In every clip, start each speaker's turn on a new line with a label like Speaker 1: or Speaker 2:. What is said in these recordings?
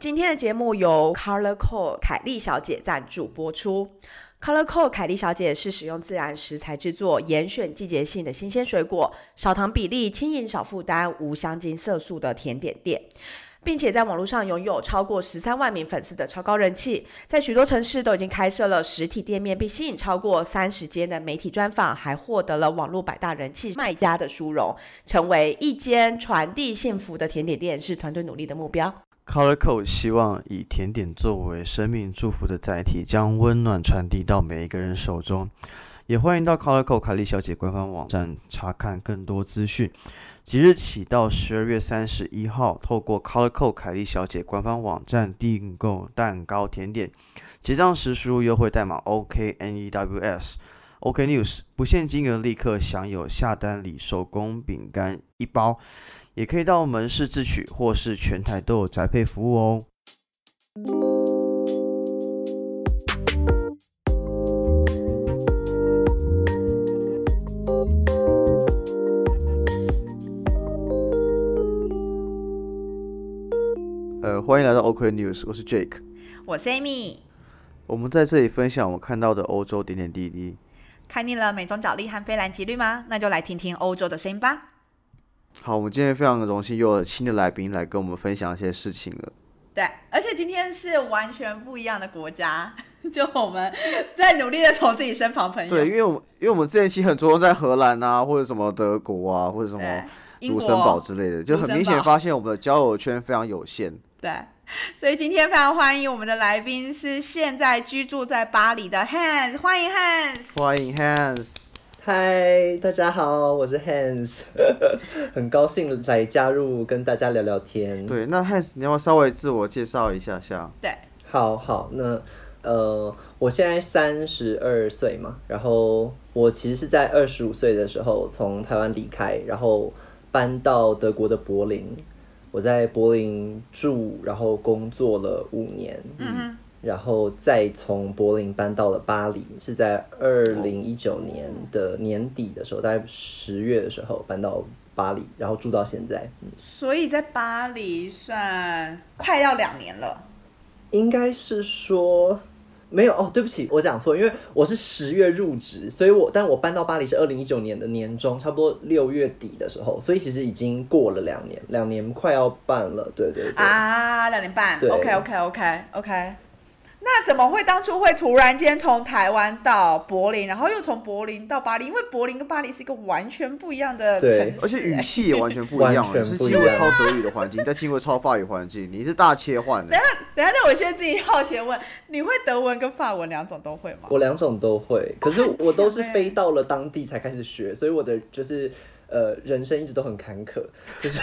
Speaker 1: 今天的节目由 Color Code 凯莉小姐赞助播出。Color Code 凯莉小姐是使用自然食材制作，严选季节性的新鲜水果，少糖比例，轻盈少负担，无香精色素的甜点店。并且在网络上拥有超过十三万名粉丝的超高人气，在许多城市都已经开设了实体店面，并吸引超过三十间的媒体专访，还获得了网络百大人气卖家的殊荣，成为一间传递幸福的甜点店，是团队努力的目标。
Speaker 2: Colorco 希望以甜点作为生命祝福的载体，将温暖传递到每一个人手中。也欢迎到 Colorco 凯莉小姐官方网站查看更多资讯。即日起到十二月三十一号，透过 Colorco 凯莉小姐官方网站订购蛋糕甜点，结账时输入优惠代码 OKNEWS OK News，不限金额立刻享有下单礼手工饼干一包。也可以到门市自取，或是全台都有宅配服务哦。呃，欢迎来到 OK News，我是 Jake，
Speaker 1: 我是 Amy。
Speaker 2: 我们在这里分享我看到的欧洲点点滴滴。
Speaker 1: 看腻了美妆角力和菲兰吉律吗？那就来听听欧洲的声音吧。
Speaker 2: 好，我们今天非常荣幸又有新的来宾来跟我们分享一些事情了。
Speaker 1: 对，而且今天是完全不一样的国家，就我们在努力的从自己身旁朋友。
Speaker 2: 对，因为我们因为我们之前期很着重在荷兰啊，或者什么德国啊，或者什么卢森堡之类的，就很明显发现我们的交友圈非常有限。
Speaker 1: 对，所以今天非常欢迎我们的来宾是现在居住在巴黎的 Hans，欢迎 Hans，
Speaker 2: 欢迎 Hans。
Speaker 3: 嗨，大家好，我是 Hans，很高兴来加入跟大家聊聊天。
Speaker 2: 对，那 Hans，你要不要稍微自我介绍一下下？
Speaker 1: 对，
Speaker 3: 好好，那呃，我现在三十二岁嘛，然后我其实是在二十五岁的时候从台湾离开，然后搬到德国的柏林，我在柏林住，然后工作了五年。嗯然后再从柏林搬到了巴黎，是在二零一九年的年底的时候，大概十月的时候搬到巴黎，然后住到现在。
Speaker 1: 所以在巴黎算快要两年了。
Speaker 3: 应该是说没有哦，对不起，我讲错，因为我是十月入职，所以我但我搬到巴黎是二零一九年的年中，差不多六月底的时候，所以其实已经过了两年，两年快要半了，对对对。
Speaker 1: 啊，两年半，OK OK OK OK。那怎么会当初会突然间从台湾到柏林，然后又从柏林到巴黎？因为柏林跟巴黎是一个完全不一样的城市，
Speaker 2: 而且语气也完全不一样，是进入超德语的环境，再进入超法语环境，你是大切换的。
Speaker 1: 等下，等下，那我现在自己好奇问，你会德文跟法文两种都会吗？
Speaker 3: 我两种都会，可是我都是飞到了当地才开始学，所以我的就是呃人生一直都很坎坷，就是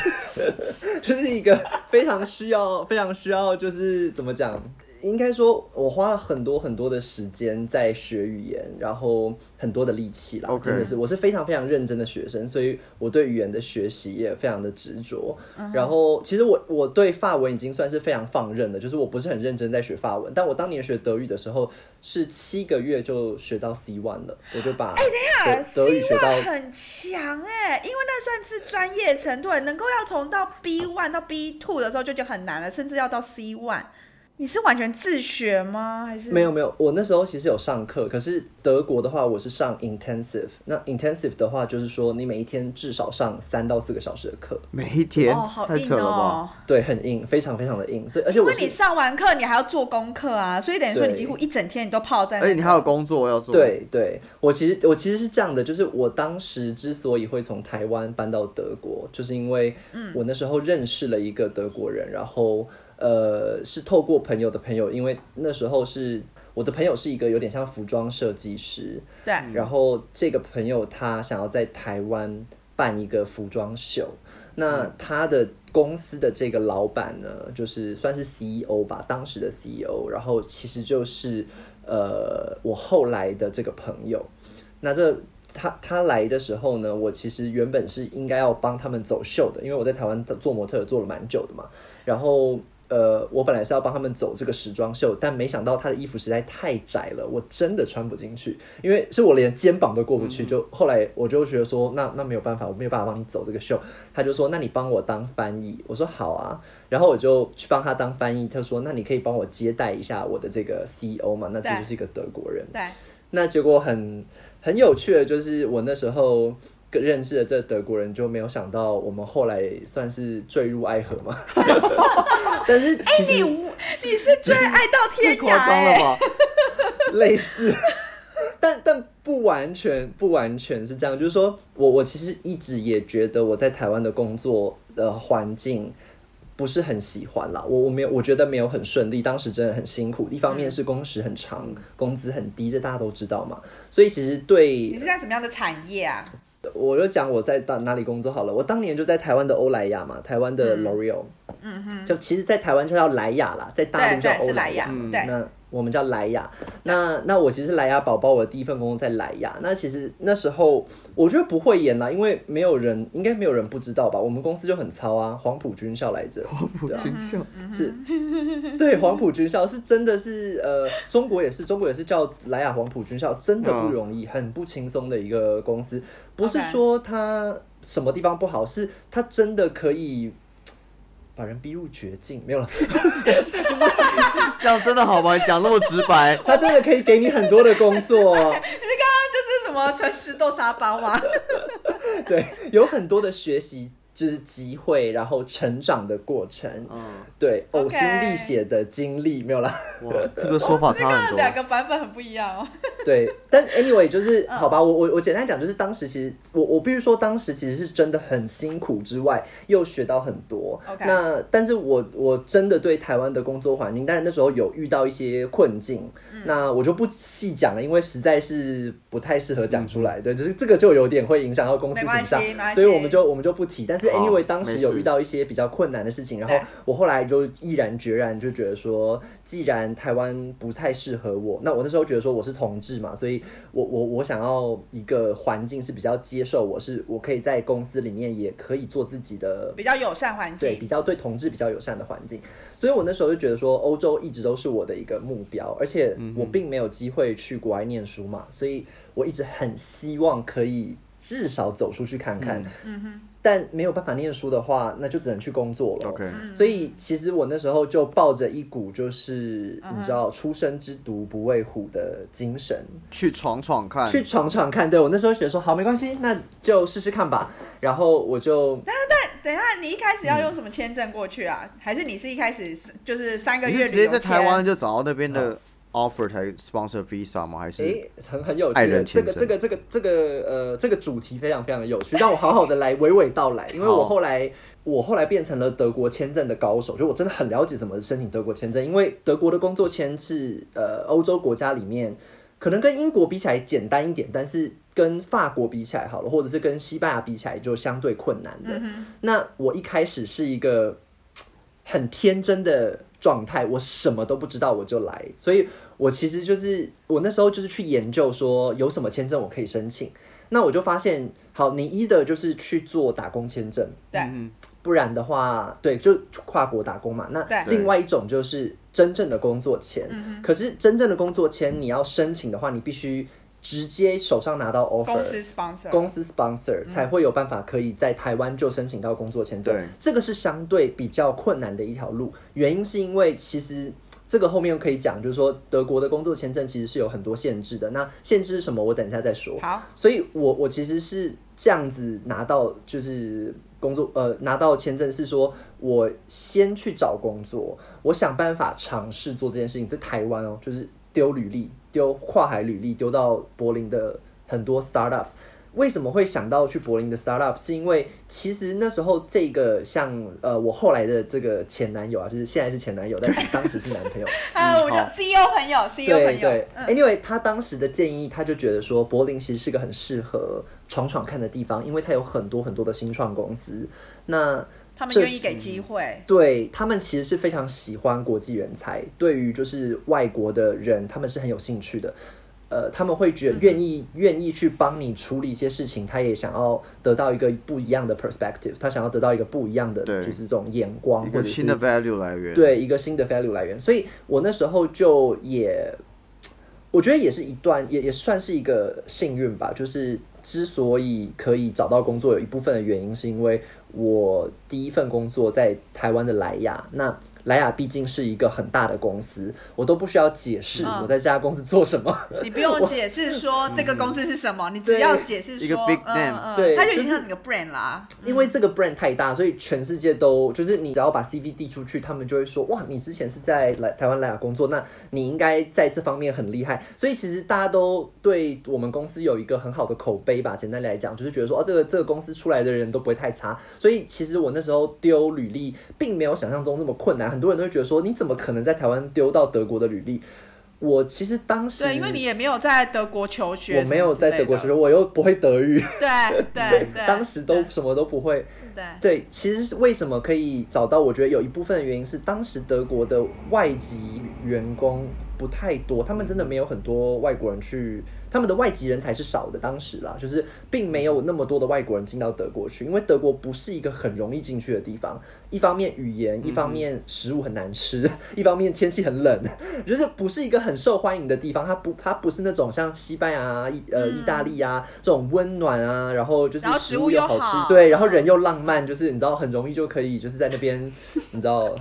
Speaker 3: 就是一个非常需要、非常需要，就是怎么讲？应该说，我花了很多很多的时间在学语言，然后很多的力气啦，真的是，我是非常非常认真的学生，所以我对语言的学习也非常的执着。然后，其实我我对法文已经算是非常放任的，就是我不是很认真在学法文。但我当年学德语的时候，是七个月就学到 C one 了，我就把
Speaker 1: 哎，等一下，德语学到很强哎，因为那算是专业程度，能够要从到 B one 到 B two 的时候就就很难了，甚至要到 C one。你是完全自学吗？还是
Speaker 3: 没有没有？我那时候其实有上课，可是德国的话，我是上 intensive。那 intensive 的话，就是说你每一天至少上三到四个小时的课。
Speaker 2: 每一天？
Speaker 1: 哦，好硬哦。
Speaker 3: 对，很硬，非常非常的硬。所以，而且
Speaker 1: 因为你上完课，你还要做功课啊，所以等于说你几乎一整天你都泡在。
Speaker 2: 而且你还有工作要做。
Speaker 3: 对对，我其实我其实是这样的，就是我当时之所以会从台湾搬到德国，就是因为我那时候认识了一个德国人，然后。呃，是透过朋友的朋友，因为那时候是我的朋友是一个有点像服装设计师，
Speaker 1: 对。
Speaker 3: 然后这个朋友他想要在台湾办一个服装秀，那他的公司的这个老板呢，就是算是 CEO 吧，当时的 CEO，然后其实就是呃我后来的这个朋友。那这他他来的时候呢，我其实原本是应该要帮他们走秀的，因为我在台湾做模特做了蛮久的嘛，然后。呃，我本来是要帮他们走这个时装秀，但没想到他的衣服实在太窄了，我真的穿不进去，因为是我连肩膀都过不去。就后来我就觉得说，那那没有办法，我没有办法帮你走这个秀。他就说，那你帮我当翻译。我说好啊，然后我就去帮他当翻译。他说，那你可以帮我接待一下我的这个 CEO 嘛？那这就是一个德国人。
Speaker 1: 对。
Speaker 3: 那结果很很有趣的，就是我那时候。认识的这德国人就没有想到，我们后来算是坠入爱河嘛？但是，哎，
Speaker 1: 你你是坠爱到天涯？
Speaker 2: 夸张了吧？
Speaker 3: 类似，但但不完全不完全是这样。就是说我我其实一直也觉得我在台湾的工作的环境不是很喜欢啦。我我没有我觉得没有很顺利，当时真的很辛苦。一方面是工时很长，工资很低，这大家都知道嘛。所以其实对
Speaker 1: 你是在什么样的产业啊？
Speaker 3: 我就讲我在到哪里工作好了。我当年就在台湾的欧莱雅嘛，台湾的 L'Oreal，嗯哼，就其实，在台湾就叫莱雅啦，在大陆叫欧莱雅，
Speaker 1: 对。
Speaker 3: 那我们叫莱雅，那那我其实莱雅宝宝，我的第一份工作在莱雅。那其实那时候我觉得不会演啦，因为没有人，应该没有人不知道吧？我们公司就很糙啊，黄埔军校来着，
Speaker 2: 黄埔军校
Speaker 3: 是，对，黄埔军校是真的是呃，中国也是，中国也是叫莱雅黄埔军校，真的不容易，很不轻松的一个公司。不是说它什么地方不好，是它真的可以。把人逼入绝境，没有了。
Speaker 2: 这样真的好吗？你讲那么直白，
Speaker 3: 他真的可以给你很多的工作。
Speaker 1: 我吃豆沙包吗？
Speaker 3: 对，有很多的学习。就是机会，然后成长的过程，嗯，对，呕心沥血的经历没有啦。
Speaker 2: 哇，这个说法差很多，
Speaker 1: 两个版本很不一样哦。
Speaker 3: 对，但 anyway 就是好吧，我我我简单讲，就是当时其实我我必须说，当时其实是真的很辛苦之外，又学到很多。那但是我我真的对台湾的工作环境，但是那时候有遇到一些困境，那我就不细讲了，因为实在是不太适合讲出来。对，只是这个就有点会影响到公司形象，所以我们就我们就不提。但是。因为当时有遇到一些比较困难的事情，然后我后来就毅然决然就觉得说，既然台湾不太适合我，那我那时候觉得说我是同志嘛，所以我我我想要一个环境是比较接受我，是我可以在公司里面也可以做自己的
Speaker 1: 比较友善环境，
Speaker 3: 对，比较对同志比较友善的环境。所以我那时候就觉得说，欧洲一直都是我的一个目标，而且我并没有机会去国外念书嘛，所以我一直很希望可以至少走出去看看。嗯哼。但没有办法念书的话，那就只能去工作了。
Speaker 2: OK，
Speaker 3: 所以其实我那时候就抱着一股就是你知道“初生之犊不畏虎”的精神，
Speaker 2: 去闯闯看，
Speaker 3: 去闯闯看。对我那时候觉得说好没关系，那就试试看吧。然后我就……
Speaker 1: 但但等一下，你一开始要用什么签证过去啊？还是你是一开始就是三个月
Speaker 2: 直接在台湾就找到那边的？offer 才 sponsor visa 吗？还是
Speaker 3: 诶，很很有趣。这个这个这个这个呃，这个主题非常非常的有趣，让我好好的来娓娓道来。因为我后来我后来变成了德国签证的高手，就我真的很了解怎么申请德国签证。因为德国的工作签是呃欧洲国家里面可能跟英国比起来简单一点，但是跟法国比起来好了，或者是跟西班牙比起来就相对困难的。那我一开始是一个很天真的状态，我什么都不知道我就来，所以。我其实就是我那时候就是去研究说有什么签证我可以申请，那我就发现，好，你一的就是去做打工签证，
Speaker 1: 对，
Speaker 3: 不然的话，对，就跨国打工嘛。那另外一种就是真正的工作签，可是真正的工作签你要申请的话，你必须直接手上拿到 offer，公
Speaker 1: 司 sponsor，
Speaker 3: 公司 sponsor 才会有办法可以在台湾就申请到工作签证。这个是相对比较困难的一条路，原因是因为其实。这个后面可以讲，就是说德国的工作签证其实是有很多限制的。那限制是什么？我等一下再说。
Speaker 1: 好，
Speaker 3: 所以我我其实是这样子拿到，就是工作呃拿到签证是说，我先去找工作，我想办法尝试做这件事情，在台湾哦，就是丢履历，丢跨海履历，丢到柏林的很多 startups。为什么会想到去柏林的 startup？是因为其实那时候这个像呃，我后来的这个前男友啊，就是现在是前男友，但是当时是男朋友
Speaker 1: 啊，我就 CEO 朋友，CEO 朋友。
Speaker 3: 对对，Anyway，他当时的建议，他就觉得说柏林其实是个很适合闯闯看的地方，因为它有很多很多的新创公司。那
Speaker 1: 他们愿意给机会，
Speaker 3: 对他们其实是非常喜欢国际人才，对于就是外国的人，他们是很有兴趣的。呃，他们会觉得愿意愿意去帮你处理一些事情，他也想要得到一个不一样的 perspective，他想要得到一个不一样的就是这种眼光或者是
Speaker 2: 新的 value 来源。，
Speaker 3: 对一个新的 value 来源，所以我那时候就也，我觉得也是一段，也也算是一个幸运吧。就是之所以可以找到工作，有一部分的原因是因为我第一份工作在台湾的莱雅，那莱雅毕竟是一个很大的公司，我都不需要解释
Speaker 4: 嗯
Speaker 3: 我在这家公司做什么。
Speaker 4: 你不用解释说这个公司是什么，你只要解释说
Speaker 2: 一个 big
Speaker 4: 嗯
Speaker 2: name
Speaker 4: 嗯，
Speaker 3: 对
Speaker 4: 它就已
Speaker 3: 经是
Speaker 4: 你个 brand 啦。
Speaker 3: 因为这个 brand 太大，所以全世界都就是你只要把 CV 递出去，他们就会说哇，你之前是在来台湾莱雅工作，那你应该在这方面很厉害。所以其实大家都对我们公司有一个很好的口碑吧。简单来讲，就是觉得说哦，这个这个公司出来的人都不会太差。所以其实我那时候丢履历，并没有想象中那么困难。很多人都会觉得说，你怎么可能在台湾丢到德国的履历？我其实当时
Speaker 4: 对，因为你也没有在德国求学，
Speaker 3: 我没有在德国
Speaker 4: 求学，
Speaker 3: 我又不会德语，
Speaker 4: 对 对，
Speaker 3: 当时都什么都不会。
Speaker 4: 对
Speaker 3: 对，其实是为什么可以找到？我觉得有一部分的原因是，当时德国的外籍员工不太多，他们真的没有很多外国人去，他们的外籍人才是少的。当时啦，就是并没有那么多的外国人进到德国去，因为德国不是一个很容易进去的地方。一方面语言，一方面食物很难吃，一方面天气很冷，就是不是一个很受欢迎的地方。它不，它不是那种像西班牙啊、意呃意大利啊这种温暖啊，然后就是
Speaker 4: 食物又
Speaker 3: 好吃，
Speaker 4: 好
Speaker 3: 对，然后人又浪漫，就是你知道很容易就可以就是在那边，你知道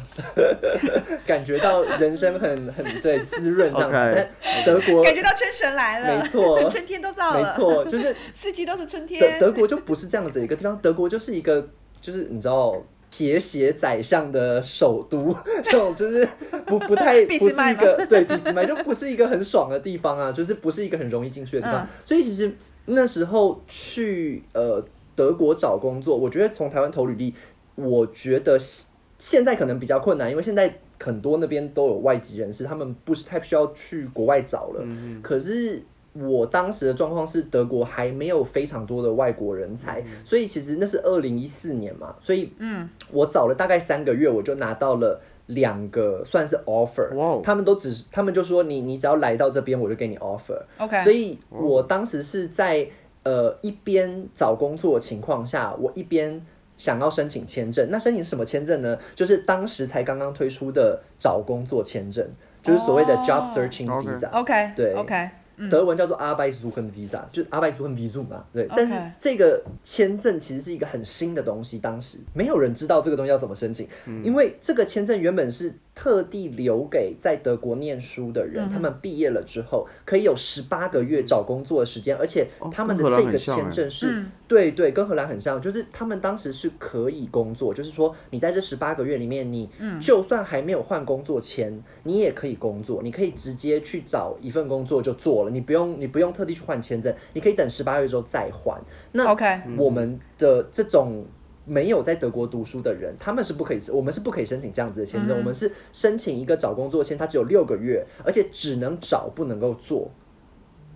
Speaker 3: 感觉到人生很很对滋润这样子。德国
Speaker 4: 感觉到春神来了，
Speaker 3: 没错
Speaker 4: 春天都到了，
Speaker 3: 没错，就是
Speaker 4: 四季都是春
Speaker 3: 德
Speaker 4: 天。
Speaker 3: 德国就不是这样子的一个地方，德国就是一个就是你知道。铁血宰相的首都，这种就是不不太 不是一个对俾斯麦就不是一个很爽的地方啊，就是不是一个很容易进去的地方。
Speaker 4: 嗯
Speaker 3: 所以其实那时候去呃德国找工作，我觉得从台湾投履历，我觉得现现在可能比较困难，因为现在很多那边都有外籍人士，他们不是太需要去国外找了。可是我当时的状况是，德国还没有非常多的外国人才，所以其实那是二零一四年嘛，所以嗯，我找了大概三个月，我就拿到了。两个算是 offer，、他们都只是，他们就说你你只要来到这边，我就给你 offer。
Speaker 4: OK，
Speaker 3: 所以我当时是在呃一边找工作的情况下，我一边想要申请签证。那申请什么签证呢？就是当时才刚刚推出的找工作签证，就是所谓的
Speaker 4: 哦
Speaker 3: job searching visa。
Speaker 4: OK
Speaker 3: 对
Speaker 4: OK，
Speaker 3: 德文叫做 Arbeitssuchen Visa，就是 Arbeitssuchen Visum 嘛，对。但是这个签证其实是一个很新的东西，当时。没有人知道这个东西要怎么申请，因为这个签证原本是特地留给在德国念书的人，他们毕业了之后可以有十八个月找工作的时间，而且
Speaker 2: 哦
Speaker 3: 他们的这个签证是，
Speaker 4: 嗯
Speaker 3: 对对，跟荷兰很像，就是他们当时是可以工作，就是说你在这十八个月里面，你就算还没有换工作签，你也可以工作，你可以直接去找一份工作就做了，你不用你不用特地去换签证，你可以等十八月之后再换。那
Speaker 4: OK
Speaker 3: 我们的这种。没有在德国读书的人，他们是不可以，我们是不可以申请这样子的签证。我们是申请一个找工作签，它只有六个月，而且只能找不能够做。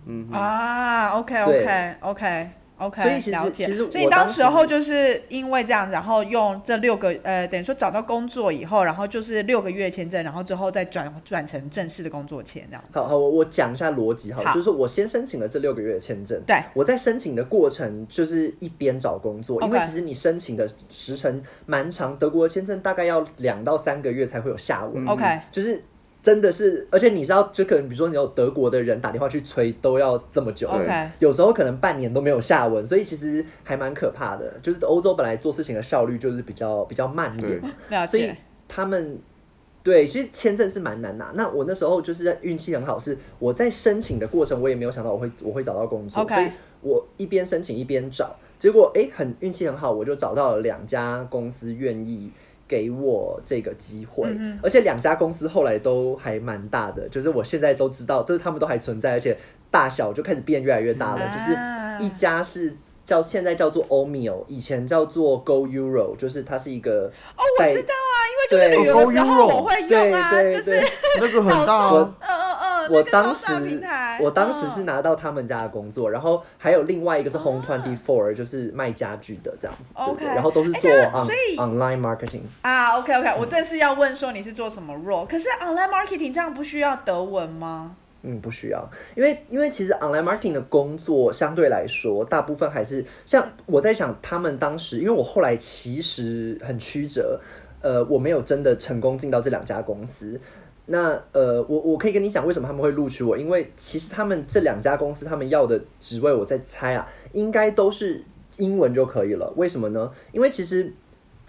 Speaker 4: 嗯啊，OK OK OK OK，
Speaker 3: 所以其实。其实我
Speaker 4: 所以当
Speaker 3: 当时
Speaker 4: 时候就是因为这样，然后用这六个呃，等于说找到工作以后，然后就是六个月签证，然后之后再转转成正式的工作签这样子。
Speaker 3: 好好，我我讲一下逻辑好，
Speaker 4: 好
Speaker 3: 就是我先申请了这六个月的签证，
Speaker 4: 对，
Speaker 3: 我在申请的过程就是一边找工作，因为其实你申请的时程蛮长，德国的签证大概要两到三个月才会有下文
Speaker 4: ，OK
Speaker 3: 就是真的是，而且你知道，就可能比如说你有德国的人打电话去催，都要这么久
Speaker 4: ，OK
Speaker 3: 有时候可能半年都没有下文，所以其实还蛮可怕的。就是欧洲本来做事情的效率就是比较比较慢一点所以。他们对，其实签证是蛮难拿。那我那时候就是运气很好，是我在申请的过程，我也没有想到我会我会找到工作
Speaker 4: OK
Speaker 3: 所以我一边申请一边找，结果哎，很运气很好，我就找到了两家公司愿意。给我这个机会，
Speaker 4: 嗯
Speaker 3: 而且两家公司后来都还蛮大的，就是我现在都知道，就是他们都还存在，而且大小就开始变越来越大了。
Speaker 4: 啊
Speaker 3: 就是一家是叫现在叫做 Omio，以前叫做 Go Euro，就是它是一个
Speaker 4: 哦，我知道啊，因为就是
Speaker 3: 对
Speaker 4: 旅游的时
Speaker 2: Go
Speaker 4: 候
Speaker 2: Euro
Speaker 4: 我会用啊，
Speaker 3: 对对
Speaker 4: 就是
Speaker 2: 那个很大
Speaker 3: 我
Speaker 2: 啊，
Speaker 4: 嗯嗯嗯，
Speaker 3: 我
Speaker 4: 那个
Speaker 3: 当时我当时是
Speaker 4: 嗯
Speaker 3: 拿到他们家的工作，然后还有另外一个是 Home Twenty Four，、就是卖家具的这样子。对
Speaker 4: OK
Speaker 3: 对然后都是做 online marketing。
Speaker 4: 啊，OK OK，我正是要问说你是做什么 role，可是 online marketing 这样不需要德文吗？
Speaker 3: 嗯，不需要，因为因为其实 online marketing 的工作相对来说，大部分还是像我在想，他们当时，因为我后来其实很曲折，呃，我没有真的成功进到这两家公司。那呃，我我可以跟你讲为什么他们会录取我，因为其实他们这两家公司他们要的职位，我在猜啊，应该都是英文就可以了。为什么呢？因为其实。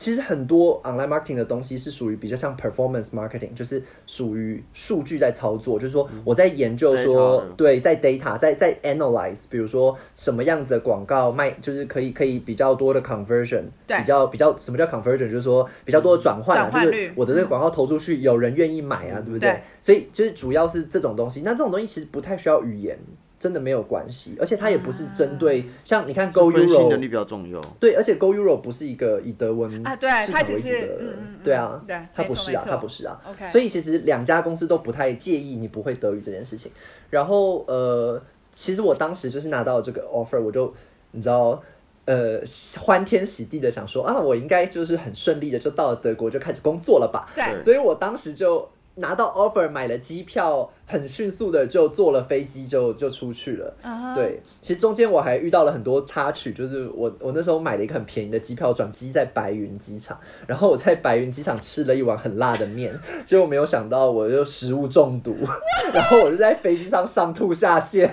Speaker 3: 其实很多 online marketing 的东西是属于比较像 performance marketing，就是属于数据在操作，就是说我在研究说，对，在 data 在在 analyze，比如说什么样子的广告卖，就是可以可以比较多的 conversion，比较比较什么叫 conversion，就是说比较多的转换啊，就是我的这个广告投出去有人愿意买啊，对不对？所以就是主要是这种东西，那这种东西其实不太需要语言。真的没有关系，而且它也不是针对像你看 Go Euro
Speaker 2: 能力比较重要。
Speaker 3: 对，而且 Go Euro 不是一个以德文
Speaker 4: 啊，对，
Speaker 3: 它只是对啊，
Speaker 4: 对，
Speaker 3: 它不是啊，它不是啊。
Speaker 4: OK，
Speaker 3: 所以其实两家公司都不太介意你不会德语这件事情。然后呃，其实我当时就是拿到这个 offer，我就你知道呃欢天喜地的想说啊，我应该就是很顺利的就到了德国就开始工作了吧。
Speaker 4: 对，
Speaker 3: 所以我当时就。拿到 offer 买了机票，很迅速的就坐了飞机就就出去了。对，其实中间我还遇到了很多插曲，就是我我那时候买了一个很便宜的机票转机在白云机场，然后我在白云机场吃了一碗很辣的面，结果没有想到我就食物中毒，然后我就在飞机上上吐下泻。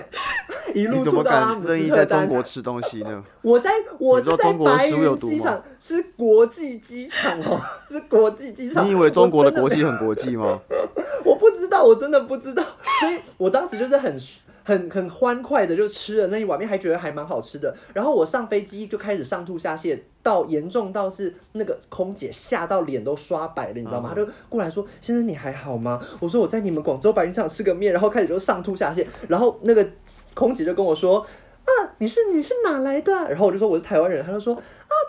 Speaker 3: 一路
Speaker 2: 怎么敢任意在中国吃东西呢？
Speaker 3: 我在我在白云机场是国际机场哦，是国际机场。
Speaker 2: 你以为中国的国际很国际吗？
Speaker 3: 我不知道，我真的不知道。所以我当时就是很很很欢快的就吃了那一碗面，还觉得还蛮好吃的。然后我上飞机就开始上吐下泻，到严重到是那个空姐吓到脸都刷白了，你知道吗？她就过来说：“先生你还好吗？”我说：“我在你们广州白云机场吃个面，然后开始就上吐下泻。”然后那个。空姐就跟我说：“啊，你是你是哪来的？”然后我就说我是台湾人，他就说：“，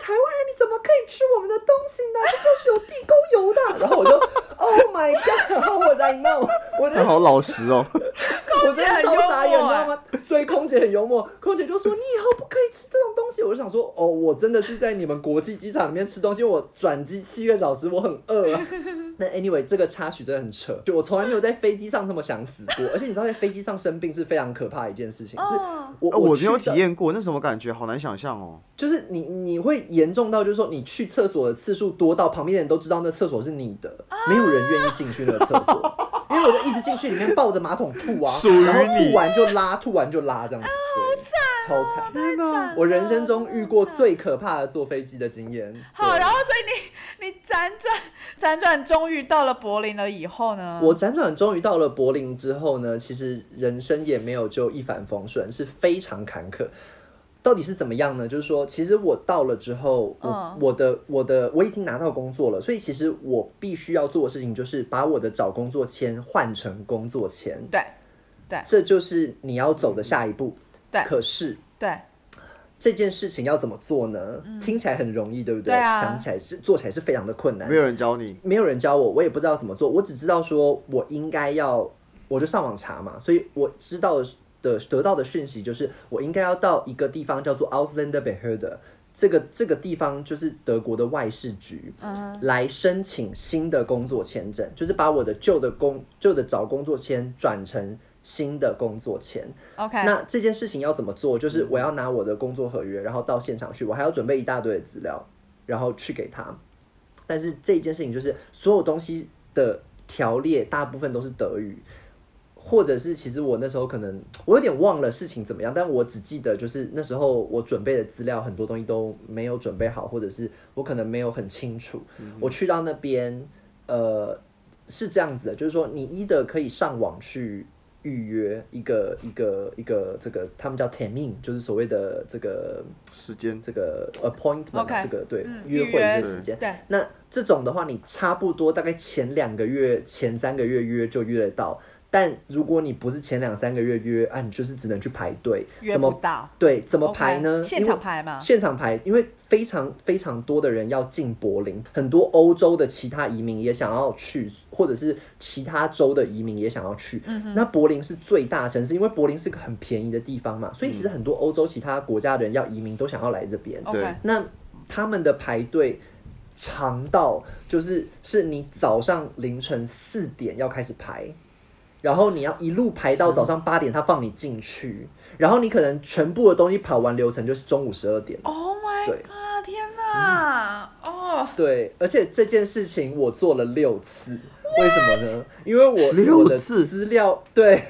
Speaker 3: 台湾人你怎么可以吃我们的东西呢？这就是有地沟油的。”然后我就 “Oh my god！” 然后我在 know，我
Speaker 2: 他好老实哦，
Speaker 4: 空姐很幽默，
Speaker 3: 你知道吗？对，空姐很幽默，空姐就说：“你以后不可以吃这种东西。”我就想说：“哦，我真的是在你们国际机场里面吃东西，我转机七个小时，我很饿。” 那 anyway，这个插曲真的很扯，就我从来没有在飞机上这么想死过，而且你知道在飞机上生病是非常可怕的一件事情，是我
Speaker 2: 我没有体验过，那什么感觉？好难想象哦。
Speaker 3: 就是你你会严重到就是说你去厕所的次数多到旁边的人都知道那厕所是你的，没有人愿意进去那个厕所。因为我就一直进去里面抱着马桶吐啊，然后吐完就拉，吐完就拉这样子，超惨，
Speaker 4: 惨！
Speaker 3: 我人生中遇过最可怕的坐飞机的经验。
Speaker 4: 好，然后所以你 你辗转辗转，终于到了柏林了以后呢？
Speaker 3: 我辗转终于到了柏林之后呢，其实人生也没有就一帆风顺，是非常坎坷。到底是怎么样呢？就是说，其实我到了之后，我我的我的我已经拿到工作了，所以其实我必须要做的事情就是把我的找工作签换成工作签。
Speaker 4: 对，对，
Speaker 3: 这就是你要走的下一步。
Speaker 4: 对，
Speaker 3: 可是
Speaker 4: 对
Speaker 3: 这件事情要怎么做呢？听起来很容易，对不对？想起来是做起来是非常的困难。
Speaker 2: 没有人教你，
Speaker 3: 没有人教我，我也不知道怎么做。我只知道说我应该要，我就上网查嘛，所以我知道。的得到的讯息就是，我应该要到一个地方叫做 Ausländerbehörde，这个这个地方就是德国的外事局，来申请新的工作签证，就是把我的旧的工旧的找工作签转成新的工作签。
Speaker 4: OK，
Speaker 3: 那这件事情要怎么做？就是我要拿我的工作合约，然后到现场去，我还要准备一大堆的资料，然后去给他。但是这一件事情就是所有东西的条列大部分都是德语。或者是其实我那时候可能我有点忘了事情怎么样，但我只记得就是那时候我准备的资料很多东西都没有准备好，或者是我可能没有很清楚。我去到那边，呃，是这样子的，就是说你一的可以上网去预约一个一个一个这个他们叫 termin，就是所谓的这个
Speaker 2: 时间，
Speaker 3: 这个 appointment，这个对约会
Speaker 4: 的
Speaker 3: 时间。
Speaker 4: 对，
Speaker 3: 那这种的话，你差不多大概前两个月、前三个月约就约得到。但如果你不是前两三个月约啊，你就是只能去排队，
Speaker 4: 约不到。
Speaker 3: 对，怎么排呢？
Speaker 4: 现场排嘛？
Speaker 3: 现场排，因为非常非常多的人要进柏林，很多欧洲的其他移民也想要去，或者是其他州的移民也想要去。嗯那柏林是最大城市，因为柏林是个很便宜的地方嘛，所以其实很多欧洲其他国家的人要移民都想要来这边。
Speaker 4: 对。
Speaker 3: 那他们的排队长到就是是你早上凌晨四点要开始排。然后你要一路排到早上八点，他放你进去，然后你可能全部的东西跑完流程就是中午十二点。
Speaker 4: Oh my god！天哪！哦，
Speaker 3: 对，而且这件事情我做了六次，为什么呢？因为我
Speaker 2: 六
Speaker 3: 我的
Speaker 2: 次
Speaker 3: 资料对。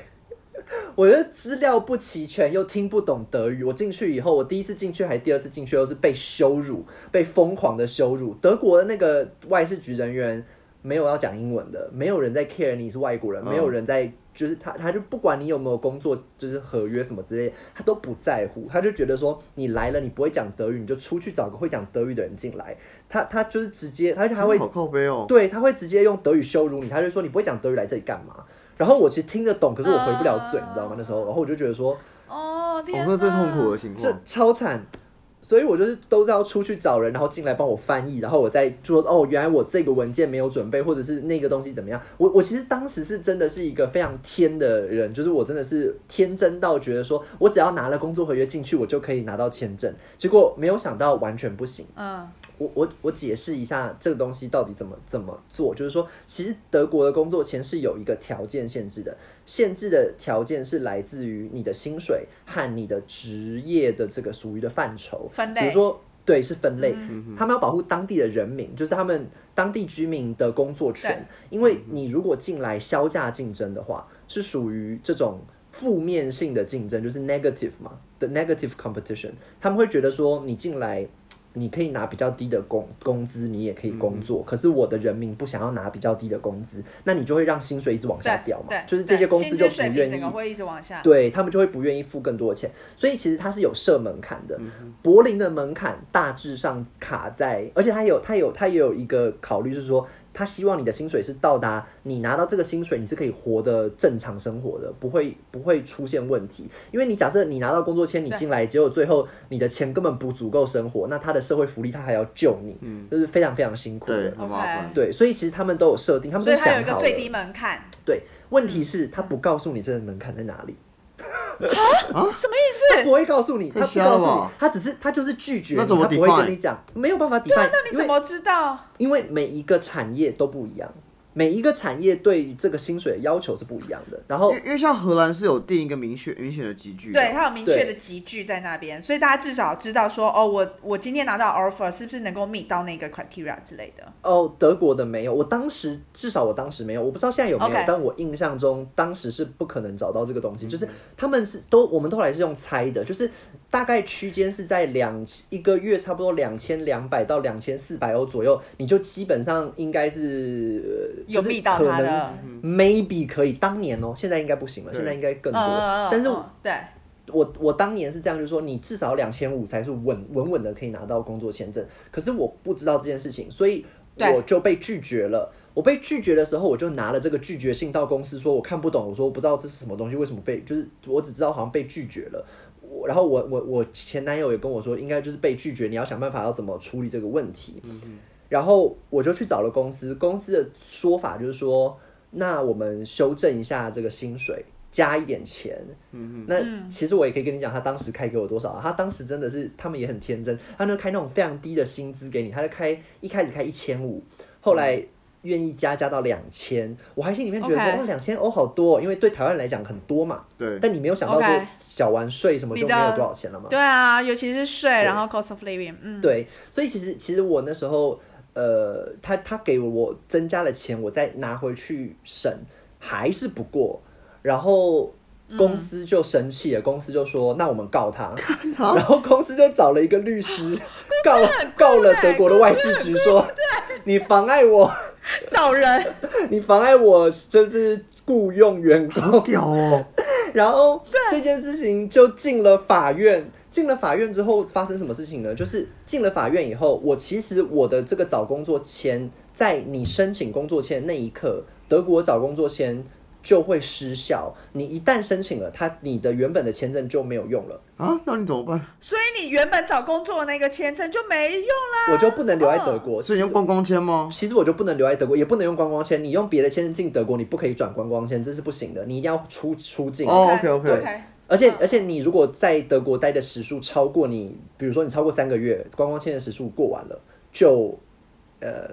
Speaker 3: 我的资料不齐全，又听不懂德语。我进去以后，我第一次进去还第二次进去，又是被羞辱，被疯狂的羞辱。德国的那个外事局人员没有要讲英文的，没有人在 care 你是外国人，
Speaker 2: 嗯
Speaker 3: 没有人在，就是他他就不管你有没有工作，就是合约什么之类，他都不在乎，他就觉得说你来了，你不会讲德语，你就出去找个会讲德语的人进来。他他就是直接，他他会
Speaker 2: 好靠背哦。
Speaker 3: 对，他会直接用德语羞辱你，他就说你不会讲德语来这里干嘛？然后我其实听得懂，可是我回不了嘴，
Speaker 4: 啊
Speaker 3: 你知道吗？那时候，然后我就觉得说
Speaker 4: 哦，天
Speaker 2: 哦，
Speaker 4: 哪！
Speaker 2: 那最痛苦的情况
Speaker 3: 这
Speaker 2: 况。
Speaker 3: 超惨，所以我就是都是要出去找人，然后进来帮我翻译，然后我再说哦，原来我这个文件没有准备，或者是那个东西怎么样？我我其实当时是真的是一个非常天的人，就是我真的是天真到觉得说我只要拿了工作合约进去，我就可以拿到签证，结果没有想到完全不行。
Speaker 4: 嗯，
Speaker 3: 我我我解释一下这个东西到底怎么怎么做，就是说，其实德国的工作签是有一个条件限制的，限制的条件是来自于你的薪水和你的职业的这个属于的范畴，
Speaker 4: 分类
Speaker 3: 比如说。对，是分类，
Speaker 2: 嗯
Speaker 3: 他们要保护当地的人民，就是他们当地居民的工作权。因为你如果进来销价竞争的话，是属于这种负面性的竞争，就是 negative 嘛的 negative competition。他们会觉得说，你进来，你可以拿比较低的工工资，你也可以工作。可是我的人民不想要拿比较低的工资，那你就会让薪水一直往下掉嘛
Speaker 4: 对，。
Speaker 3: 就是这些公司就不愿意
Speaker 4: 会一直往下。
Speaker 3: 对他们就会不愿意付更多的钱，所以其实它是有设门槛的。柏林的门槛大致上卡在，而且它有它有它也有一个考虑是说，他希望你的薪水是到达你拿到这个薪水，你是可以活得正常生活的，不会不会出现问题。因为你假设你拿到工作签，你进来，结果最后你的钱根本不足够生活，那他的社会福利他还要救你，
Speaker 2: 嗯
Speaker 3: 就是非常非常辛苦
Speaker 2: 对，
Speaker 3: 的。
Speaker 2: 很麻烦。
Speaker 3: 对，所以其实他们都有设定，他们都
Speaker 4: 所以它有
Speaker 3: 想好了。
Speaker 4: 一个最低门槛，
Speaker 3: 对，问题是他不告诉你这个门槛在哪里。
Speaker 4: 什么意思？
Speaker 3: 不会告诉你，他不告诉你，他只是他就是拒绝你，
Speaker 2: 那怎么
Speaker 3: 他不会跟你讲，没有办法 define，因为
Speaker 4: 那你怎么知道？
Speaker 3: 因为每一个产业都不一样，每一个产业对于这个薪水的要求是不一样的。然后
Speaker 2: 因为像荷兰是有定一个明确明显的集聚的，
Speaker 4: 对，它有明确的集聚在那边，所以大家至少知道说，哦，我我今天拿到 offer 是不是能够 meet 到那个 criteria 之类的。
Speaker 3: 哦，德国的没有，我当时至少我当时没有，我不知道现在有没有但我印象中当时是不可能找到这个东西，就是他们是都我们都来是用猜的，就是大概区间是在两一个月差不多两千两百到两千四百欧左右，你就基本上应该是呃
Speaker 4: 有
Speaker 3: 就是
Speaker 4: meet 到
Speaker 3: 可能
Speaker 4: 它的
Speaker 3: ，maybe 可以，当年哦，现在应该不行了，现在应该更多。
Speaker 4: 嗯
Speaker 3: 但是
Speaker 4: 嗯对，
Speaker 3: 我我当年是这样，就是说你至少两千五才是稳稳稳的可以拿到工作签证。可是我不知道这件事情，所以我就被拒绝了。我被拒绝的时候，我就拿了这个拒绝信到公司，说我看不懂，我说我不知道这是什么东西，为什么被就是我只知道好像被拒绝了。我然后我我我前男友也跟我说，应该就是被拒绝，你要想办法要怎么处理这个问题。然后我就去找了公司，公司的说法就是说，那我们修正一下这个薪水，加一点钱。嗯那其实我也可以跟你讲，他当时开给我多少啊？他当时真的是，他们也很天真，他就开那种非常低的薪资给你，他就开一开始开一千五，后来。愿意加加到两千，我还心里面觉得哇两千欧好多、哦，因为对台湾人来讲很多嘛。
Speaker 2: 对，
Speaker 3: 但你没有想到说缴完税什么就没有多少钱了嘛？
Speaker 4: 对啊，尤其是税，然后 cost of living，嗯，
Speaker 3: 对，所以其实其实我那时候，呃，他他给我增加了钱，我再拿回去审还是不过，然后公司就生气了，公司就说那我们告 他，然后公司就找了一个律师告告了德国的外事局说你妨碍我，
Speaker 4: 找人，
Speaker 3: 你妨碍我就是雇佣员工
Speaker 2: 好，屌哦！
Speaker 3: 然后这件事情就进了法院。进了法院之后发生什么事情呢？就是进了法院以后，我其实我的这个找工作签，在你申请工作签那一刻，德国找工作签就会失效。你一旦申请了，它你的原本的签证就没有用了，
Speaker 2: 啊，那你怎么办？
Speaker 4: 所以你原本找工作的那个签证就没用啦。
Speaker 3: 我就不能留在德国。
Speaker 2: 是你用观光签吗？
Speaker 3: 其实我就不能留在德国，也不能用观光签。你用别的签证进德国，你不可以转观光签，这是不行的。你一定要出出境。
Speaker 2: 哦，OK，OK
Speaker 4: OK，
Speaker 3: 而且
Speaker 4: 嗯
Speaker 3: 而且你如果在德国待的时数超过你，比如说你超过三个月，观光签的时数过完了，就呃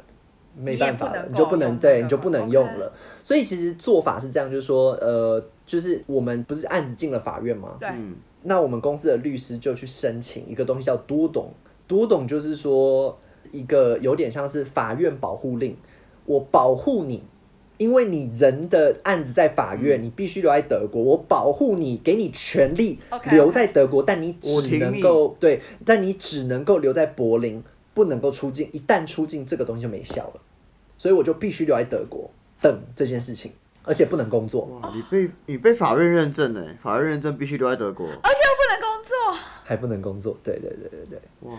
Speaker 3: 没办法了，
Speaker 4: 你
Speaker 3: 就不能对，你就不能用了。所以其实做法是这样，就是说，呃，就是我们不是案子进了法院吗？
Speaker 4: 对，
Speaker 2: 嗯，
Speaker 3: 那我们公司的律师就去申请一个东西叫多懂，多懂就是说一个有点像是法院保护令，我保护你。因为你人的案子在法院，你必须留在德国。我保护你，给你权利留在德国但你只能够对，但你只能够留在柏林，不能够出境。一旦出境，这个东西就没效了。所以我就必须留在德国等这件事情，而且不能工作，
Speaker 2: 哇，你被你被法院认证呢，法院认证必须留在德国，
Speaker 4: 而且又不能工作，
Speaker 3: 还不能工作。对对对对对，
Speaker 2: 哇，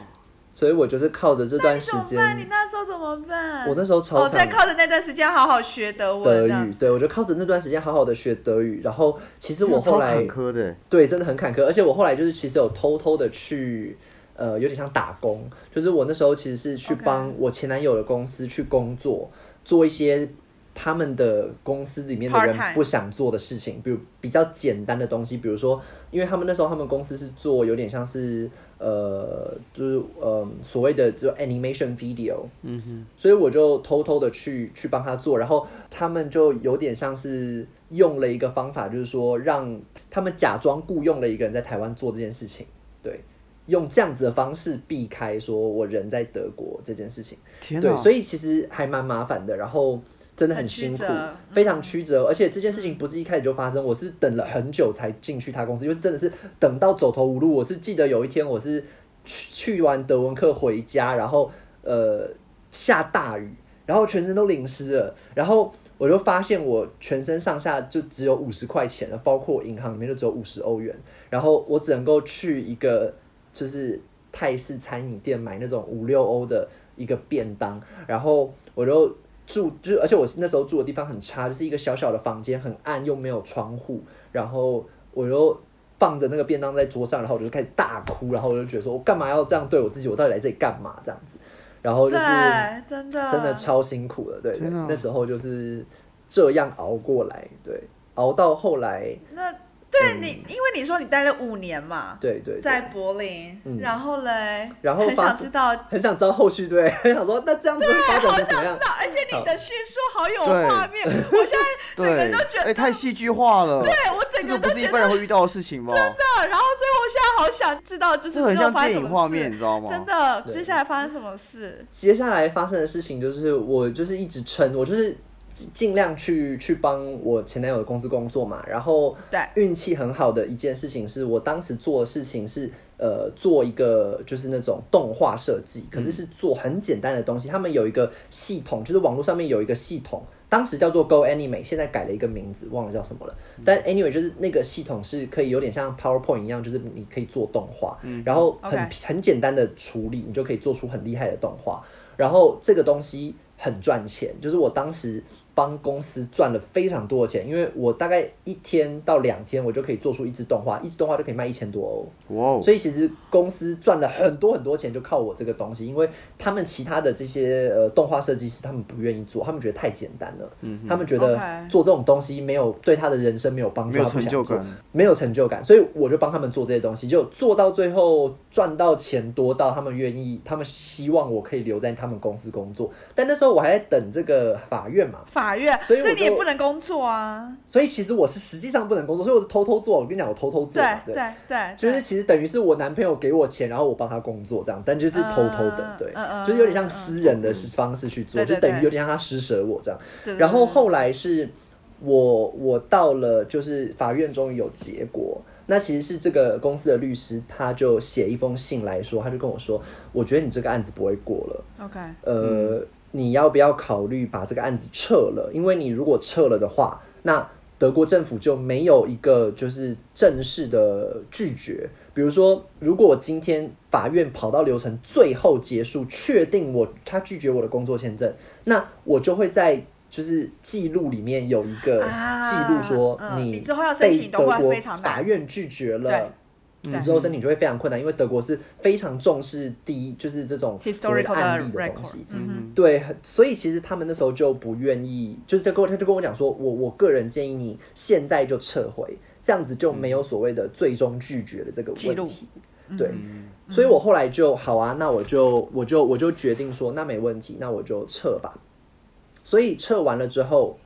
Speaker 3: 所以我就是靠着这段时
Speaker 4: 怎么办？你，那时候怎么办？
Speaker 3: 我那时候超
Speaker 4: 哦，在
Speaker 3: 惨。
Speaker 4: 靠着那段时间好好学德文，
Speaker 3: 德语，对我就靠着那段时间好好的学德语，然后其实我后来
Speaker 2: 坎坷的欸，
Speaker 3: 对，真的很坎坷。而且我后来就是其实有偷偷的去，呃，有点像打工，就是我那时候其实是去帮我前男友的公司去工作，做一些他们的公司里面的人不想做的事情，比如比较简单的东西，比如说，因为他们那时候他们公司是做有点像是呃，就是呃所谓的就 animation video，
Speaker 2: 嗯哼，
Speaker 3: 所以我就偷偷的去去帮他做，然后他们就有点像是用了一个方法，就是说让他们假装雇佣了一个人在台湾做这件事情，对，用这样子的方式避开说我人在德国这件事情，对，所以其实还蛮麻烦的，然后真的很辛苦，非常曲折，而且这件事情不是一开始就发生，我是等了很久才进去他公司，因为真的是等到走投无路。我是记得有一天我是去去完德文课回家，然后呃下大雨，然后全身都淋湿了，然后我就发现我全身上下就只有五十块钱了，包括我银行里面就只有五十欧元，然后我只能够去一个就是泰式餐饮店买那种五六欧的一个便当，然后我就住，就是而且我那时候住的地方很差，就是一个小小的房间，很暗又没有窗户，然后我就放着那个便当在桌上，然后我就开始大哭，然后我就觉得说我干嘛要这样对我自己？我到底来这里干嘛？这样子，然后就是，
Speaker 4: 真的
Speaker 3: 真的超辛苦的，对那时候就是这样熬过来，对，熬到后来，
Speaker 4: 那对你，因为你说你待了五年嘛，
Speaker 3: 对对对。
Speaker 4: 在柏林，
Speaker 3: 嗯。
Speaker 4: 然后嘞，
Speaker 3: 然后
Speaker 4: 很想知道，
Speaker 3: 很想知道后续，对，很 想说那这样子会发展
Speaker 4: 好？想知道，而且你的叙述好有画面，我现在 整个都觉得，
Speaker 2: 哎，
Speaker 4: 得，
Speaker 2: 太戏剧化了，
Speaker 4: 对我整
Speaker 2: 这个不是一
Speaker 4: 个都觉得
Speaker 2: 般人会遇到的事情吗？
Speaker 4: 真的，然后所以我现在好想知道，就是
Speaker 2: 这很
Speaker 4: 之后
Speaker 2: 像电
Speaker 4: 发生什么事。
Speaker 2: 影画面，你知道吗？
Speaker 4: 真的，接下来发生什么事？
Speaker 3: 接下来发生的事情就是，我就是一直撑，我就是尽尽量去去帮我前男友的公司工作嘛。然后
Speaker 4: 对
Speaker 3: 运气很好的一件事情是我当时做的事情是呃做一个就是那种动画设计，可是是做很简单的东西。他们有一个系统，就是网络上面有一个系统。当时叫做 Go Anime，现在改了一个名字，忘了叫什么了。但 anyway，就是那个系统是可以有点像 PowerPoint 一样，就是你可以做动画，然后很很简单的处理，你就可以做出很厉害的动画。然后这个东西很赚钱，就是我当时帮公司赚了非常多的钱，因为我大概一天到两天，我就可以做出一支动画，一支动画就可以卖一千多欧。
Speaker 2: 哇哦，
Speaker 3: 所以其实公司赚了很多很多钱，就靠我这个东西，因为他们其他的这些呃动画设计师，他们不愿意做，他们觉得太简单了，他们觉得做这种东西没有对他的人生没有帮助，
Speaker 2: 没有成就感，
Speaker 3: 没有成就感，所以我就帮他们做这些东西，就做到最后赚到钱多到他们愿意，他们希望我可以留在他们公司工作，但那时候我还在等这个法院嘛，
Speaker 4: 法院，
Speaker 3: 所以
Speaker 4: 你也不能工作啊。
Speaker 3: 所以其实我是实际上不能工作，所以我是偷偷做，我跟你讲，我偷偷做
Speaker 4: 对
Speaker 3: 嘛，
Speaker 4: 对对，
Speaker 3: 就是其实等于是我男朋友给我钱，然后我帮他工作这样，但就是偷偷的，对，就是有点像私人的方式去做，
Speaker 4: 对对
Speaker 3: 就等于有点像他施舍我这样。
Speaker 4: 对对
Speaker 3: 然后后来是我我到了，就是法院终于有结果。那其实是这个公司的律师，他就写一封信来说，他就跟我说，我觉得你这个案子不会过了
Speaker 4: ，OK，
Speaker 3: 呃，你要不要考虑把这个案子撤了？因为你如果撤了的话，那德国政府就没有一个就是正式的拒绝。比如说，如果我今天法院跑到流程最后结束，确定我他拒绝我的工作签证，那我就会在就是记录里面有一个
Speaker 4: 啊
Speaker 3: 记录说
Speaker 4: 嗯
Speaker 3: 你
Speaker 4: 你之后要申请
Speaker 3: 被
Speaker 4: 都会
Speaker 3: 德国
Speaker 4: 非常
Speaker 3: 法院拒绝了。
Speaker 4: 对
Speaker 3: 你之后申请就会非常困难，因为德国是非常重视第一就是这种所谓案例
Speaker 4: 的
Speaker 3: 的东西。
Speaker 4: 嗯
Speaker 3: 对，所以其实他们那时候就不愿意，就是在跟我他就跟我讲说，我我个人建议你现在就撤回，这样子就没有所谓的最终拒绝的这个
Speaker 4: 记录
Speaker 3: 问题。对，所以我后来就好啊，那我就我就我就决定说，那没问题，那我就撤吧。所以撤完了之后，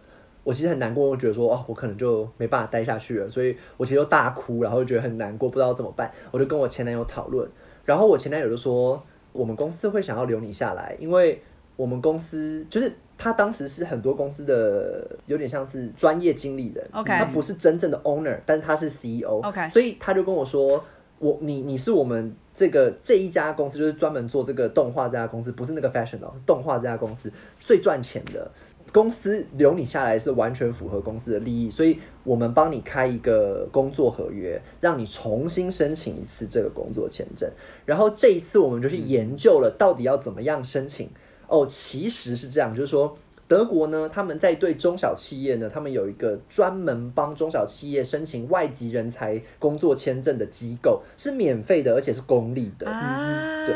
Speaker 3: 我其实很难过，我觉得说哦，我可能就没办法待下去了，所以我其实就大哭，然后就觉得很难过，不知道怎么办，我就跟我前男友讨论，然后我前男友就说，我们公司会想要留你下来，因为我们公司就是他当时是很多公司的有点像是专业经理人
Speaker 4: OK
Speaker 3: 他不是真正的 owner，但是他是 CEO。
Speaker 4: OK
Speaker 3: 所以他就跟我说，我你你是我们这个这一家公司，就是专门做这个动画这家公司，不是那个 fashion 哦，是动画这家公司最赚钱的。公司留你下来是完全符合公司的利益，所以我们帮你开一个工作合约，让你重新申请一次这个工作签证。然后这一次我们就去研究了到底要怎么样申请。哦，其实是这样，就是说德国呢，他们在对中小企业呢，他们有一个专门帮中小企业申请外籍人才工作签证的机构，是免费的，而且是公立的。
Speaker 4: 啊，
Speaker 3: 对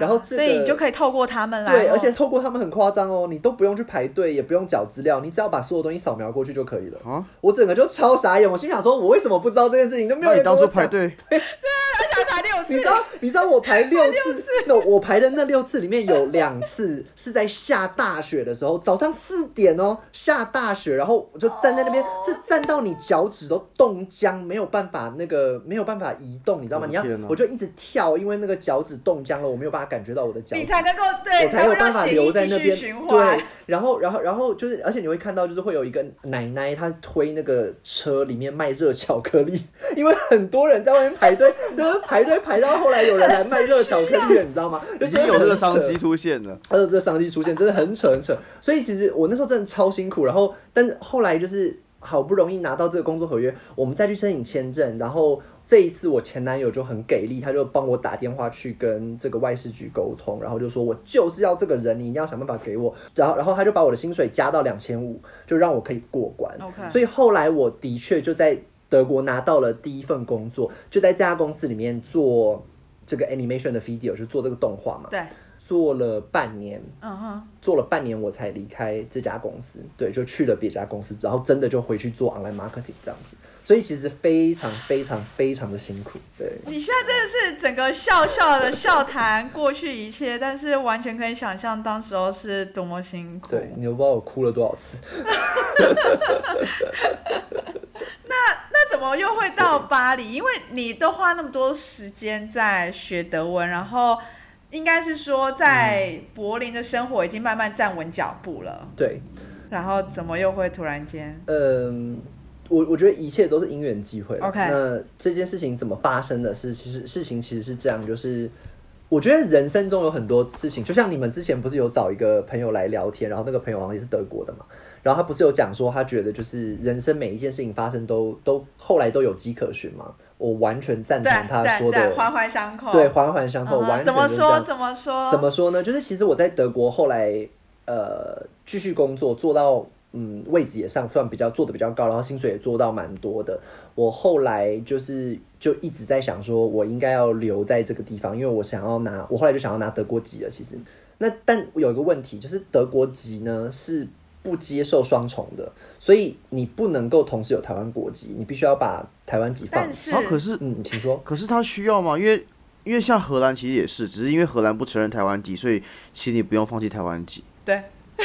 Speaker 3: 然后这
Speaker 4: 所以你就可以透过他们来，
Speaker 3: 对，
Speaker 4: 哦
Speaker 3: 而且透过他们很夸张哦，你都不用去排队，也不用缴资料，你只要把所有东西扫描过去就可以了。
Speaker 2: 啊，
Speaker 3: 我整个就超傻眼，我心想说，我为什么不知道这件事情？都没有
Speaker 2: 那你当初排队，
Speaker 4: 而 排六次，
Speaker 3: 你知道，你知道我排六次，那我排的那六次里面有两次是在下大雪的时候，早上四点哦，下大雪，然后我就站在那边，是站到你脚趾都冻僵，没有办法那个没有办法移动，你知道吗？你要
Speaker 2: 我
Speaker 3: 就一直跳，因为那个脚趾冻僵了，我没有办法感觉到我的脚
Speaker 4: 你。才能够对，
Speaker 3: 我才有办法留在那边。对。，然后，然后，然后就是，而且你会看到，就是会有一个奶奶，她推那个车里面卖热巧克力，因为很多人在外面排队，然后排队排到后来有人来卖热巧克力了，你知道吗？就
Speaker 2: 已经有这个商机出现了。
Speaker 3: 还有这个商机出现，真的很扯很扯。所以其实我那时候真的超辛苦，然后但是后来就是好不容易拿到这个工作合约，我们再去申请签证，然后这一次我前男友就很给力，他就帮我打电话去跟这个外事局沟通，然后就说我就是要这个人，你一定要想办法给我，然后然后他就把我的薪水加到两千五，就让我可以过关。
Speaker 4: OK
Speaker 3: 所以后来我的确就在德国拿到了第一份工作，就在这家公司里面做这个 animation 的 video，就做这个动画嘛。
Speaker 4: 对，
Speaker 3: 做了半年，
Speaker 4: 嗯哼，
Speaker 3: 做了半年我才离开这家公司，对，就去了别家公司，然后真的就回去做 online marketing 这样子，所以其实非常非常非常的辛苦，对，
Speaker 4: 你现在真的是整个笑笑的笑谈过去一切，但是完全可以想象当时候是多么辛苦。
Speaker 3: 对，你都不知道我哭了多少次，
Speaker 4: 那怎么又会到巴黎？因为你都花那么多时间在学德文，然后应该是说在柏林的生活已经慢慢站稳脚步了，
Speaker 3: 对，
Speaker 4: 然后怎么又会突然间？
Speaker 3: 嗯，我我觉得一切都是因缘机会
Speaker 4: OK
Speaker 3: 那这件事情怎么发生的是，其实事情其实是这样，就是。我觉得人生中有很多事情，就像你们之前不是有找一个朋友来聊天，然后那个朋友好像也是德国的嘛，然后他不是有讲说他觉得就是人生每一件事情发生都都后来都有迹可循嘛，我完全赞同他说的
Speaker 4: 环环相扣。
Speaker 3: 对，环环相扣，
Speaker 4: 嗯
Speaker 3: 完全
Speaker 4: 怎么说？怎么说？
Speaker 3: 怎么说呢？就是其实我在德国后来呃继续工作，做到嗯位置也上算比较做的比较高，然后薪水也做到蛮多的。我后来就是就一直在想说，我应该要留在这个地方，因为我想要拿，我后来就想要拿德国籍了。其实那但有一个问题，就是德国籍呢是。不接受双重的，所以你不能够同时有台湾国籍，你必须要把台湾籍放
Speaker 4: 但
Speaker 3: 弃。
Speaker 4: 是
Speaker 2: 啊，可是
Speaker 3: 嗯，请说。
Speaker 2: 可是他需要吗？因为因为像荷兰其实也是，只是因为荷兰不承认台湾籍，所以其实你不用放弃台湾籍。
Speaker 4: 对，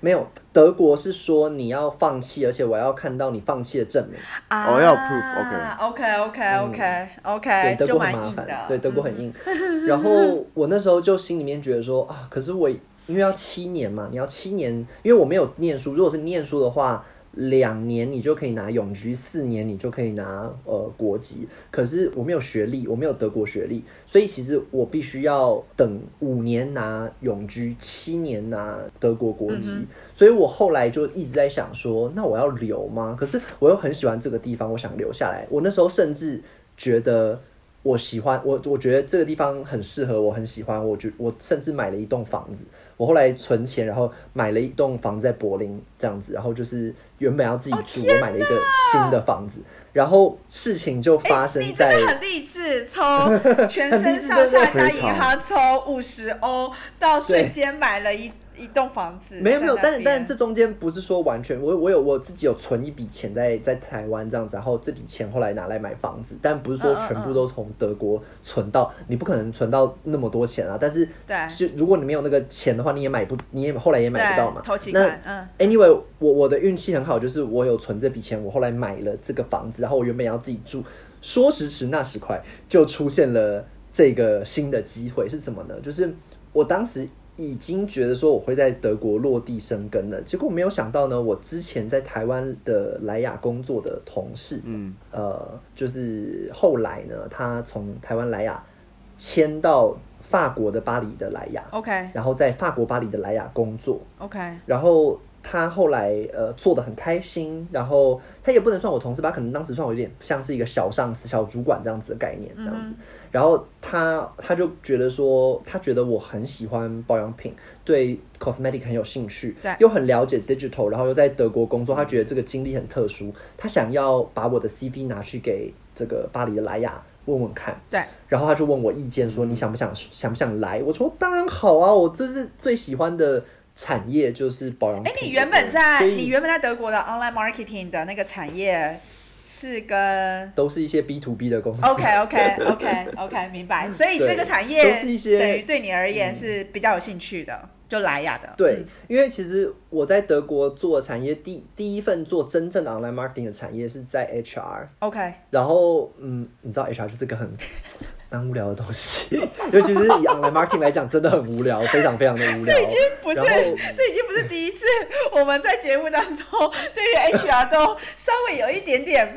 Speaker 3: 没有，德国是说你要放弃，而且我要看到你放弃的证明。
Speaker 2: 哦要
Speaker 4: proof，OK，OK，OK，OK，OK，
Speaker 3: 德国很麻烦。，对，德国很硬。然后我那时候就心里面觉得说啊，可是我因为要七年嘛，你要七年，因为我没有念书，如果是念书的话。两年你就可以拿永居，四年你就可以拿呃国籍。可是我没有学历，我没有德国学历，所以其实我必须要等五年拿永居，七年拿德国国籍。所以我后来就一直在想说，那我要留吗？可是我又很喜欢这个地方，我想留下来。我那时候甚至觉得我喜欢我，我觉得这个地方很适合我，很喜欢。我觉我甚至买了一栋房子。我后来存钱，然后买了一栋房子在柏林这样子，然后就是原本要自己住，我买了一个新的房子，然后事情就发生在。
Speaker 4: 的很励志，从全身上下加银行从五十欧到瞬间买了一一栋房子
Speaker 3: 没有没有，但是但是这中间不是说完全，我我有我自己有存一笔钱在在台湾这样子，然后这笔钱后来拿来买房子，但不是说全部都从德国存到，你不可能存到那么多钱啊。但是
Speaker 4: 对
Speaker 3: 就如果你没有那个钱的话，你也买不，你也后来也买不到嘛。
Speaker 4: 投期
Speaker 3: 那
Speaker 4: 款，嗯
Speaker 3: Anyway，我我的运气很好，就是我有存这笔钱，我后来买了这个房子，然后我原本要自己住，说时迟那时快，就出现了这个新的机会是什么呢？就是我当时已经觉得说我会在德国落地生根了，结果没有想到呢，我之前在台湾的莱雅工作的同事，
Speaker 2: 嗯，
Speaker 3: 呃，就是后来呢，他从台湾莱雅迁到法国的巴黎的莱雅
Speaker 4: ，，OK。
Speaker 3: 然后在法国巴黎的莱雅工作。
Speaker 4: OK，
Speaker 3: 然后他后来呃做的很开心，然后他也不能算我同事吧，可能当时算我有点像是一个小上司、小主管这样子的概念这样子。然后他他就觉得说，他觉得我很喜欢保养品，对 cosmetic 很有兴趣，
Speaker 4: 对
Speaker 3: 又很了解 digital，然后又在德国工作，他觉得这个经历很特殊，他想要把我的 CV 拿去给这个巴黎的莱雅问问看。
Speaker 4: 对，
Speaker 3: 然后他就问我意见，说你想不想想不想来？我说当然好啊，我这是最喜欢的产业就是保养品。
Speaker 4: 哎，你原本在你原本在德国的 online marketing 的那个产业是跟
Speaker 3: 都是一些 B to B 的公司。
Speaker 4: OK OK OK OK 明白，所以这个产业
Speaker 3: 都是一些嗯
Speaker 4: 等于对你而言是比较有兴趣的，就莱雅的。
Speaker 3: 对
Speaker 4: 嗯，
Speaker 3: 因为其实我在德国做的产业第第一份做真正的 online marketing 的产业是在
Speaker 4: HR，，OK，
Speaker 3: 然后嗯，你知道 HR 就是个很蛮无聊的东西，尤其是以 online marketing 来讲，真的很无聊，非常非常的无聊。
Speaker 4: 这已
Speaker 3: 经不是，
Speaker 4: 这已经不是第一次我们在节目当中对于 HR 都稍微有一点点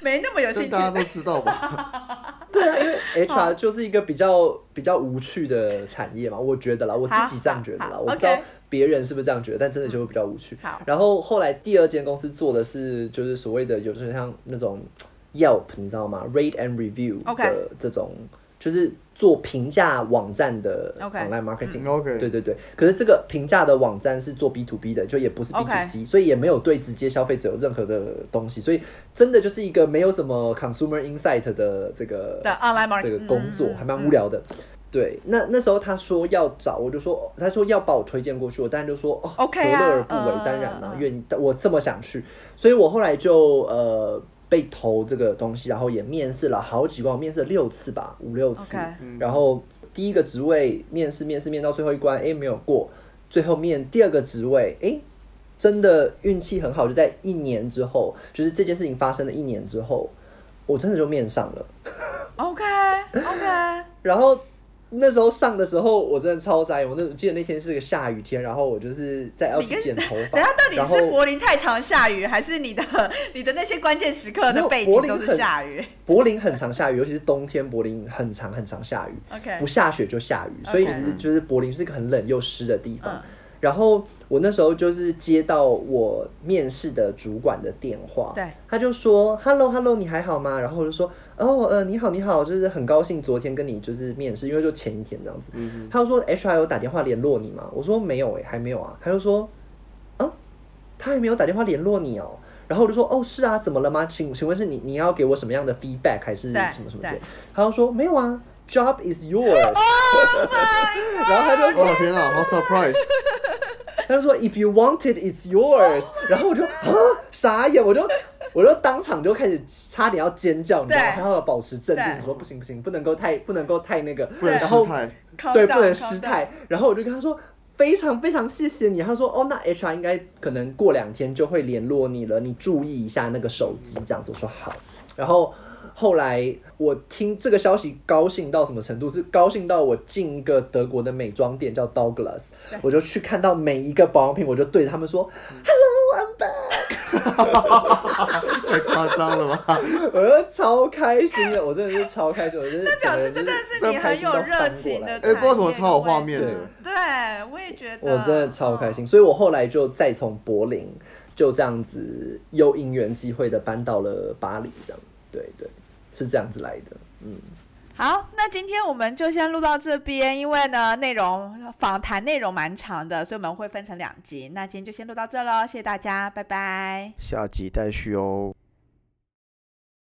Speaker 4: 没那么有兴趣
Speaker 2: 大。家都知道吧？
Speaker 3: 对啊，因为 HR 就是一个比较比较无趣的产业嘛，我觉得啦，我自己这样觉得啦，我不知道别人是不是这样觉得，但真的就会比较无趣。
Speaker 4: 好
Speaker 3: 然后后来第二间公司做的是就是所谓的有点像那种 Yelp，你知道吗？Rate and Review 的这种就是做评价网站的 online marketing。对对对，可是这个评价的网站是做 B to B 的，就也不是 B to C，、所以也没有对直接消费者有任何的东西，所以真的就是一个没有什么 consumer insight 的这个
Speaker 4: 的 online marketing
Speaker 3: 这个工作，还蛮无聊的。对，那那时候他说要找，我就说，他说要把我推荐过去，我当然就说，哦
Speaker 4: OK
Speaker 3: 何
Speaker 4: 啊
Speaker 3: 乐而不为，
Speaker 4: 嗯
Speaker 3: 当然啦、
Speaker 4: 嗯。
Speaker 3: 愿意，我这么想去，所以我后来就呃被投这个东西，然后也面试了好几关，我面试了六次吧，五六次。然后第一个职位面试面试面到最后一关，哎没有过，最后面第二个职位，哎真的运气很好，就在一年之后，就是这件事情发生了一年之后，我真的就面上了。
Speaker 4: OK OK，
Speaker 3: 然后那时候上的时候，我真的超傻眼。我那我记得那天是个下雨天，然后我就是在要去剪头发，
Speaker 4: 等一下到底是柏林太常下雨，还是你的你的那些关键时刻的背景都是下雨
Speaker 3: 柏林很常下雨，尤其是冬天，柏林很常很常下雨。
Speaker 4: ？OK，
Speaker 3: 不下雪就下雨，所以其实就是柏林是一个很冷又湿的地方。
Speaker 4: 嗯
Speaker 3: 然后我那时候就是接到我面试的主管的电话，
Speaker 4: 对，
Speaker 3: 他就说 “hello hello，你还好吗？”然后我就说：“哦呃，你好你好，就是很高兴昨天跟你就是面试，因为就前一天这样子。他就说 HR 有打电话联络你吗？我说没有诶、还没有啊。他就说：“啊，他还没有打电话联络你哦。”然后我就说：“哦，是啊，怎么了吗？请请问是你你要给我什么样的 feedback 还是什么什么之类？”他就说：“没有啊，job is yours。然后他就
Speaker 2: 哇天啊，好 surprise！
Speaker 3: 他就说 If you want it, it's yours。然后我就啊傻眼，我就我就当场就开始差点要尖叫，你知道吗？
Speaker 4: 对
Speaker 3: 还要保持镇定，说不行不行，不能够太不能够太那个，
Speaker 2: 不能
Speaker 3: 然后
Speaker 2: 失态。
Speaker 3: 对，不能失态。然后我就跟他说。非常非常谢谢你，他说哦，那 HR 应该可能过两天就会联络你了，你注意一下那个手机这样子。我说好，然后后来我听这个消息高兴到什么程度？是高兴到我进一个德国的美妆店叫 Douglas，我就去看到每一个保养品，我就对着他们说 Hello, I'm back，
Speaker 2: 太夸张了吧？
Speaker 3: 我就超开心的，我真的是超开心，我真的
Speaker 4: 表示真的是你很有热情。
Speaker 2: 哎不知道怎么超有画面
Speaker 3: 的
Speaker 4: 对，我也觉得，
Speaker 3: 我真的超开心，所以我后来就再从柏林就这样子又因缘际会的搬到了巴黎，这样，对对，是这样子来的，嗯。
Speaker 4: 好，那今天我们就先录到这边，因为呢内容访谈内容蛮长的，所以我们会分成两集。那今天就先录到这喽，谢谢大家，拜拜。
Speaker 2: 下集待续哦。